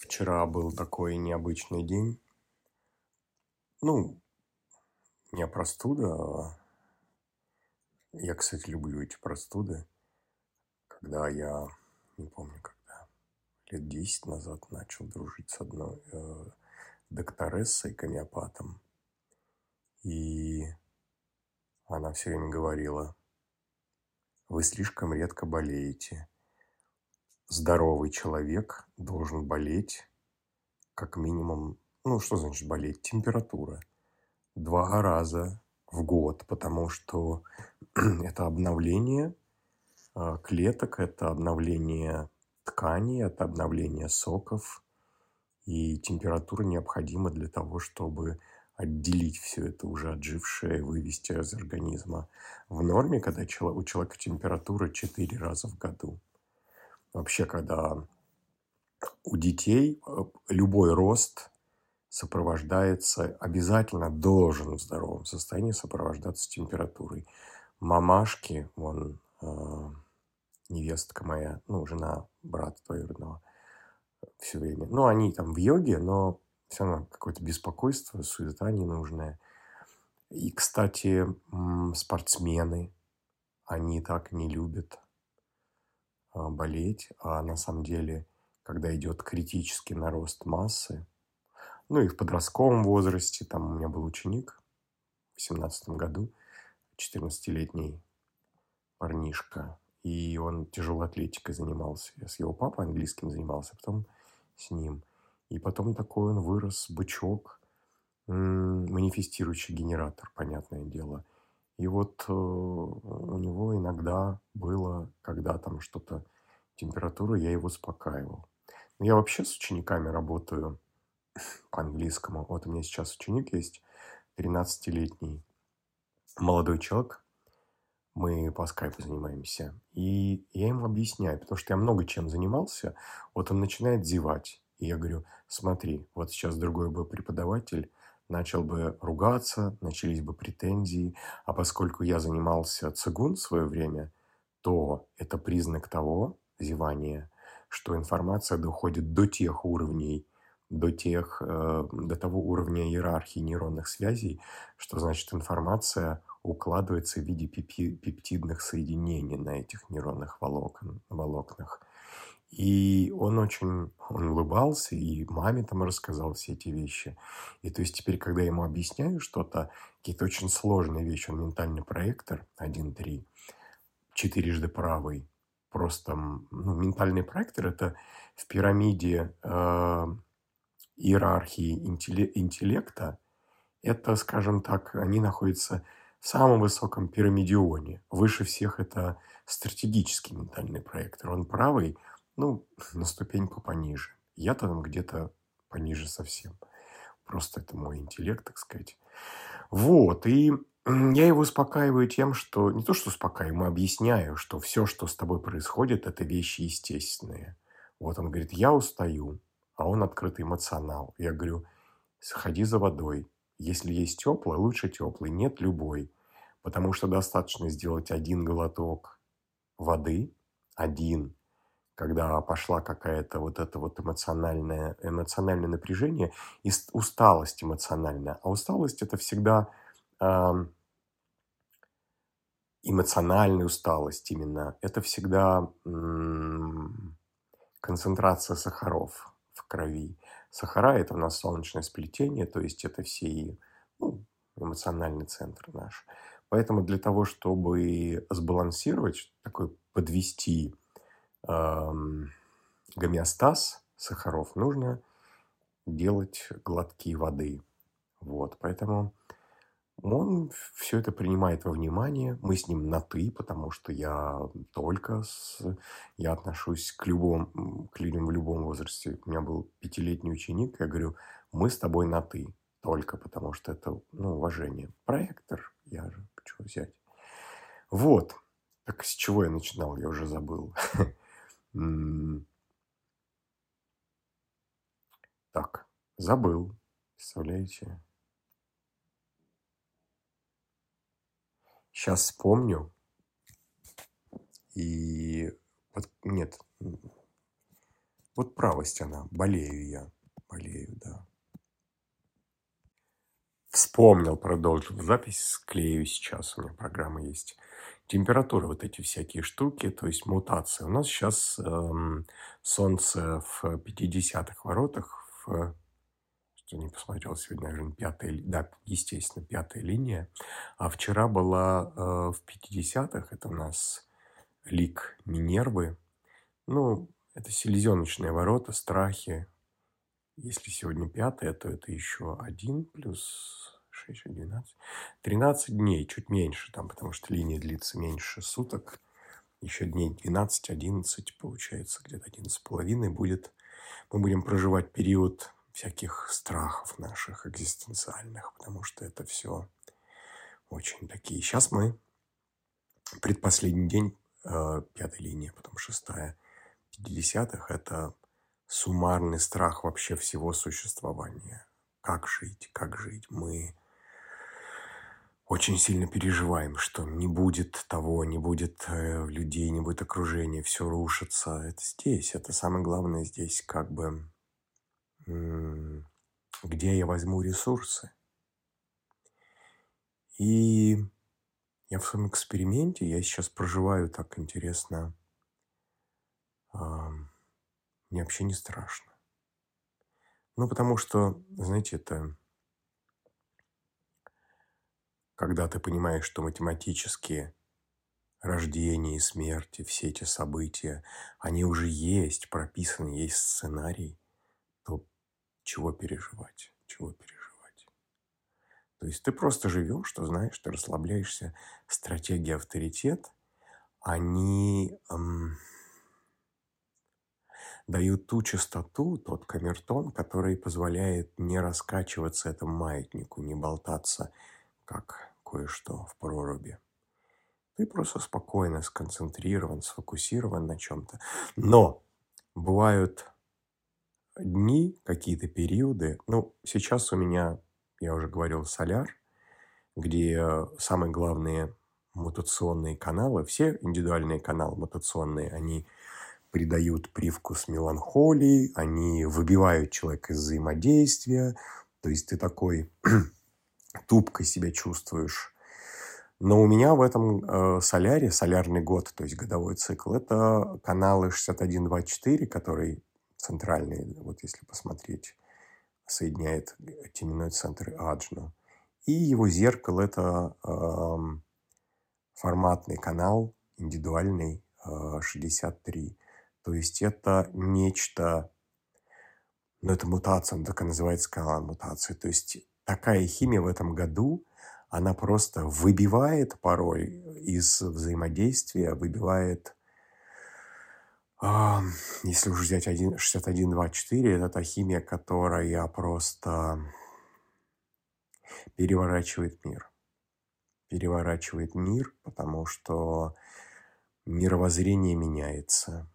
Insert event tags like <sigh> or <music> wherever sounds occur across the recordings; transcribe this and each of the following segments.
Вчера был такой необычный день. Ну, не простуда. Я, кстати, люблю эти простуды. Когда я, не помню когда, лет 10 назад начал дружить с одной э, докторессой, гомеопатом. И она все время говорила, вы слишком редко болеете. Здоровый человек должен болеть как минимум, ну что значит болеть, температура, два раза в год, потому что <clears throat> это обновление а, клеток, это обновление тканей, это обновление соков, и температура необходима для того, чтобы отделить все это уже отжившее, вывести из организма. В норме, когда у человека температура 4 раза в году. Вообще, когда у детей э, любой рост сопровождается, обязательно должен в здоровом состоянии сопровождаться температурой. Мамашки, вон, э, невестка моя, ну, жена брата твоюродного, все время. Ну, они там в йоге, но все равно какое-то беспокойство, суета ненужная. И, кстати, спортсмены, они так не любят болеть, а на самом деле, когда идет критический нарост массы, ну и в подростковом возрасте, там у меня был ученик в 17 году, 14-летний парнишка, и он тяжелой атлетикой занимался. Я с его папой английским занимался, потом с ним. И потом такой он вырос, бычок, манифестирующий генератор, понятное дело. И вот э, у него иногда было, когда там что-то, температура, я его успокаивал. Но я вообще с учениками работаю <coughs> по английскому. Вот у меня сейчас ученик есть, 13-летний молодой человек, мы по скайпу занимаемся. И я ему объясняю, потому что я много чем занимался. Вот он начинает зевать. И я говорю, смотри, вот сейчас другой бы преподаватель начал бы ругаться, начались бы претензии. А поскольку я занимался цигун в свое время, то это признак того, зевания, что информация доходит до тех уровней, до, тех, э, до того уровня иерархии нейронных связей, что значит информация укладывается в виде пептидных соединений на этих нейронных волокон, волокнах. И он очень, он улыбался, и маме там рассказал все эти вещи. И то есть теперь, когда я ему объясняю что-то, какие-то очень сложные вещи, он ментальный проектор 1.3, четырежды правый, просто, ну, ментальный проектор – это в пирамиде э, иерархии интеллекта, это, скажем так, они находятся в самом высоком пирамидионе. Выше всех это стратегический ментальный проектор. Он правый – ну, <laughs> на ступеньку пониже. Я там где-то пониже совсем. Просто это мой интеллект, так сказать. Вот, и <clears throat> я его успокаиваю тем, что... Не то, что успокаиваю, объясняю, что все, что с тобой происходит, это вещи естественные. Вот он говорит, я устаю, а он открытый эмоционал. Я говорю, сходи за водой. Если есть теплый, лучше теплый, нет любой. Потому что достаточно сделать один глоток воды, один, когда пошла какая-то вот это вот эмоциональное, эмоциональное напряжение и усталость эмоциональная. А усталость это всегда эмоциональная усталость именно. Это всегда концентрация сахаров в крови. Сахара это у нас солнечное сплетение, то есть это все ну, эмоциональный центр наш. Поэтому для того, чтобы сбалансировать, такой подвести гомеостаз сахаров, нужно делать глотки воды. Вот, поэтому он все это принимает во внимание. Мы с ним на «ты», потому что я только с... Я отношусь к, любому, к людям в любом возрасте. У меня был пятилетний ученик, я говорю, мы с тобой на «ты». Только потому что это, ну, уважение. Проектор, я же, чего взять. Вот. Так с чего я начинал, я уже забыл. <laughs> Так, забыл. Представляете? Сейчас вспомню. И вот нет. Вот правость она. Болею я. Болею, да. Вспомнил, продолжил запись, склею сейчас. У меня программа есть. Температура, вот эти всякие штуки, то есть мутации. У нас сейчас эм, Солнце в 50-х воротах, в, что не посмотрел сегодня, наверное, пятая, да, естественно, пятая линия. А вчера была э, в 50-х, это у нас лик Минервы. Ну, это селезеночные ворота, страхи, если сегодня пятое, то это еще один плюс 6, 12. 13 дней, чуть меньше там, потому что линия длится меньше суток. Еще дней 12, 11, получается, где-то 11 с половиной будет. Мы будем проживать период всяких страхов наших экзистенциальных, потому что это все очень такие. Сейчас мы предпоследний день э, пятой линии, потом шестая, 50-х, это суммарный страх вообще всего существования. Как жить, как жить. Мы очень сильно переживаем, что не будет того, не будет э, людей, не будет окружения, все рушится. Это здесь, это самое главное здесь, как бы, где я возьму ресурсы. И я в своем эксперименте, я сейчас проживаю так интересно мне вообще не страшно. Ну, потому что, знаете, это когда ты понимаешь, что математические рождение и смерти, все эти события, они уже есть, прописаны, есть сценарий, то чего переживать, чего переживать. То есть ты просто живешь, что знаешь, ты расслабляешься. Стратегия авторитет, они... Эм, дают ту частоту, тот камертон, который позволяет не раскачиваться этому маятнику, не болтаться, как кое-что в проруби. Ты просто спокойно сконцентрирован, сфокусирован на чем-то. Но бывают дни, какие-то периоды. Ну, сейчас у меня, я уже говорил, соляр, где самые главные мутационные каналы, все индивидуальные каналы мутационные, они придают привкус меланхолии, они выбивают человека из взаимодействия, то есть ты такой тупкой себя чувствуешь. Но у меня в этом э, соляре, солярный год, то есть годовой цикл, это каналы 6124, который центральный, вот если посмотреть, соединяет теменной центр и Аджну. И его зеркало – это э, форматный канал, индивидуальный, э, 63. То есть это нечто, ну это мутация, она так и называется канал мутации. То есть такая химия в этом году, она просто выбивает порой из взаимодействия, выбивает, если уже взять 6124, это та химия, которая просто переворачивает мир. Переворачивает мир, потому что мировоззрение меняется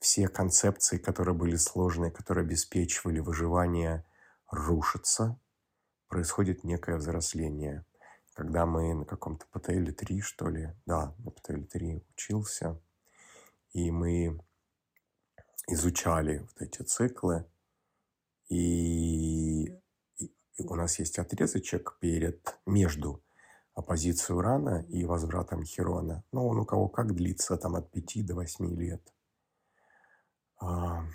все концепции, которые были сложные, которые обеспечивали выживание, рушатся, происходит некое взросление. Когда мы на каком-то ПТЛ-3, что ли, да, на ПТЛ-3 учился, и мы изучали вот эти циклы, и, и у нас есть отрезочек перед, между оппозицией Урана и возвратом Херона. Но он у кого как длится, там от 5 до 8 лет. А,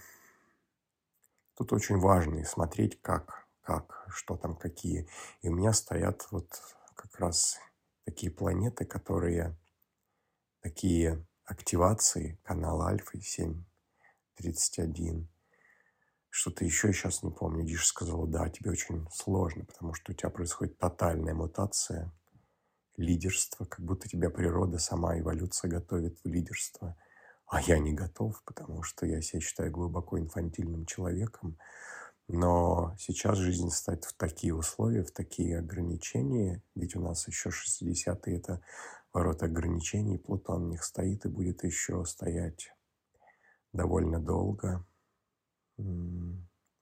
тут очень важно смотреть, как, как, что там, какие. И у меня стоят вот как раз такие планеты, которые такие активации канала Альфа 731. Что-то еще сейчас не помню. Диш сказала, да, тебе очень сложно, потому что у тебя происходит тотальная мутация лидерства, как будто тебя природа, сама эволюция готовит в лидерство – а я не готов, потому что я себя считаю глубоко инфантильным человеком. Но сейчас жизнь ставит в такие условия, в такие ограничения. Ведь у нас еще 60-е – это ворота ограничений. Плутон в них стоит и будет еще стоять довольно долго.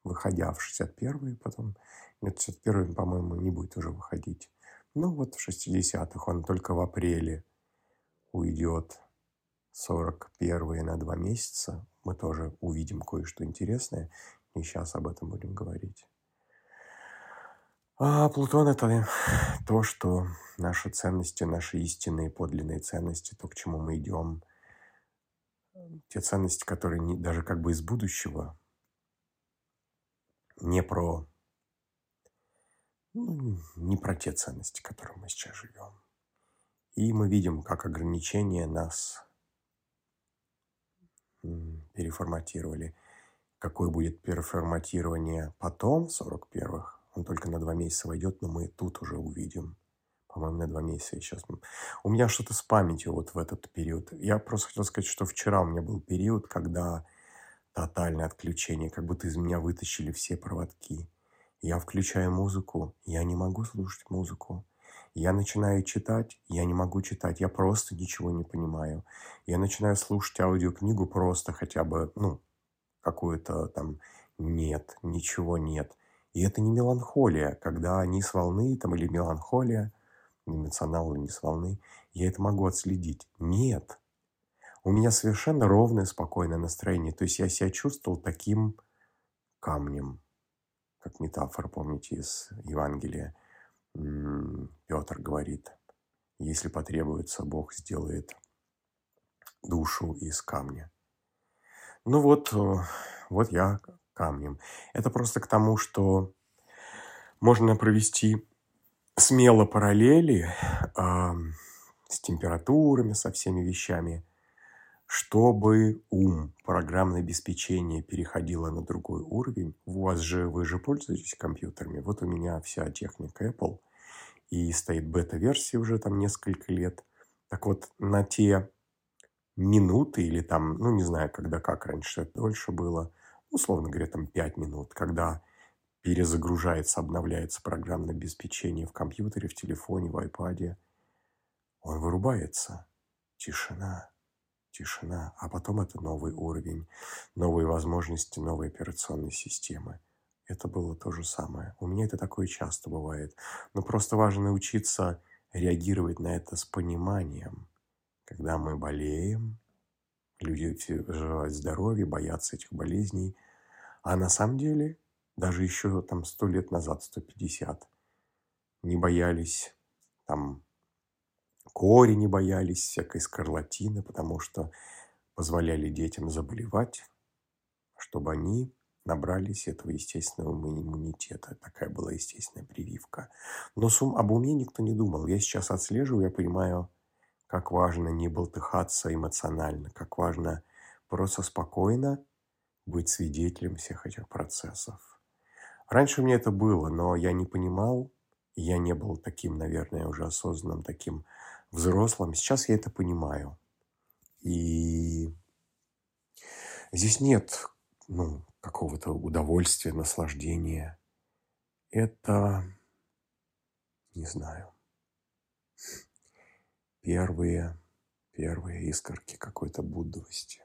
Выходя в 61-й, потом... Нет, 61-й, по-моему, не будет уже выходить. Ну вот в 60-х он только в апреле уйдет 41 на два месяца. Мы тоже увидим кое-что интересное. И сейчас об этом будем говорить. А Плутон – это <sighs> то, что наши ценности, наши истинные подлинные ценности, то, к чему мы идем, те ценности, которые не, даже как бы из будущего, не про, ну, не про те ценности, которые мы сейчас живем. И мы видим, как ограничения нас переформатировали. Какое будет переформатирование потом, в 41-х, он только на два месяца войдет, но мы тут уже увидим. По-моему, на два месяца сейчас. У меня что-то с памятью вот в этот период. Я просто хотел сказать, что вчера у меня был период, когда тотальное отключение, как будто из меня вытащили все проводки. Я включаю музыку, я не могу слушать музыку. Я начинаю читать, я не могу читать, я просто ничего не понимаю. Я начинаю слушать аудиокнигу просто хотя бы, ну, какую-то там нет, ничего нет. И это не меланхолия, когда они с волны там, или меланхолия, эмоционал не с волны, я это могу отследить. Нет. У меня совершенно ровное, спокойное настроение. То есть я себя чувствовал таким камнем, как метафора, помните, из Евангелия – Петр говорит, если потребуется, Бог сделает душу из камня. Ну вот, э, вот я камнем. Это просто к тому, что можно провести смело параллели э, с температурами, со всеми вещами, чтобы ум, программное обеспечение переходило на другой уровень. У вас же, вы же пользуетесь компьютерами. Вот у меня вся техника Apple и стоит бета-версия уже там несколько лет. Так вот, на те минуты или там, ну, не знаю, когда как раньше это дольше было, условно говоря, там 5 минут, когда перезагружается, обновляется программное обеспечение в компьютере, в телефоне, в iPad, он вырубается. Тишина, тишина. А потом это новый уровень, новые возможности, новые операционные системы это было то же самое. У меня это такое часто бывает. Но просто важно научиться реагировать на это с пониманием. Когда мы болеем, люди желают здоровья, боятся этих болезней. А на самом деле, даже еще там сто лет назад, 150, не боялись там кори не боялись, всякой скарлатины, потому что позволяли детям заболевать, чтобы они набрались этого естественного иммунитета. Такая была естественная прививка. Но сум, об уме никто не думал. Я сейчас отслеживаю, я понимаю, как важно не болтыхаться эмоционально, как важно просто спокойно быть свидетелем всех этих процессов. Раньше мне это было, но я не понимал, я не был таким, наверное, уже осознанным, таким взрослым. Сейчас я это понимаю. И здесь нет ну, какого-то удовольствия, наслаждения. Это, не знаю, первые, первые искорки какой-то буддовости.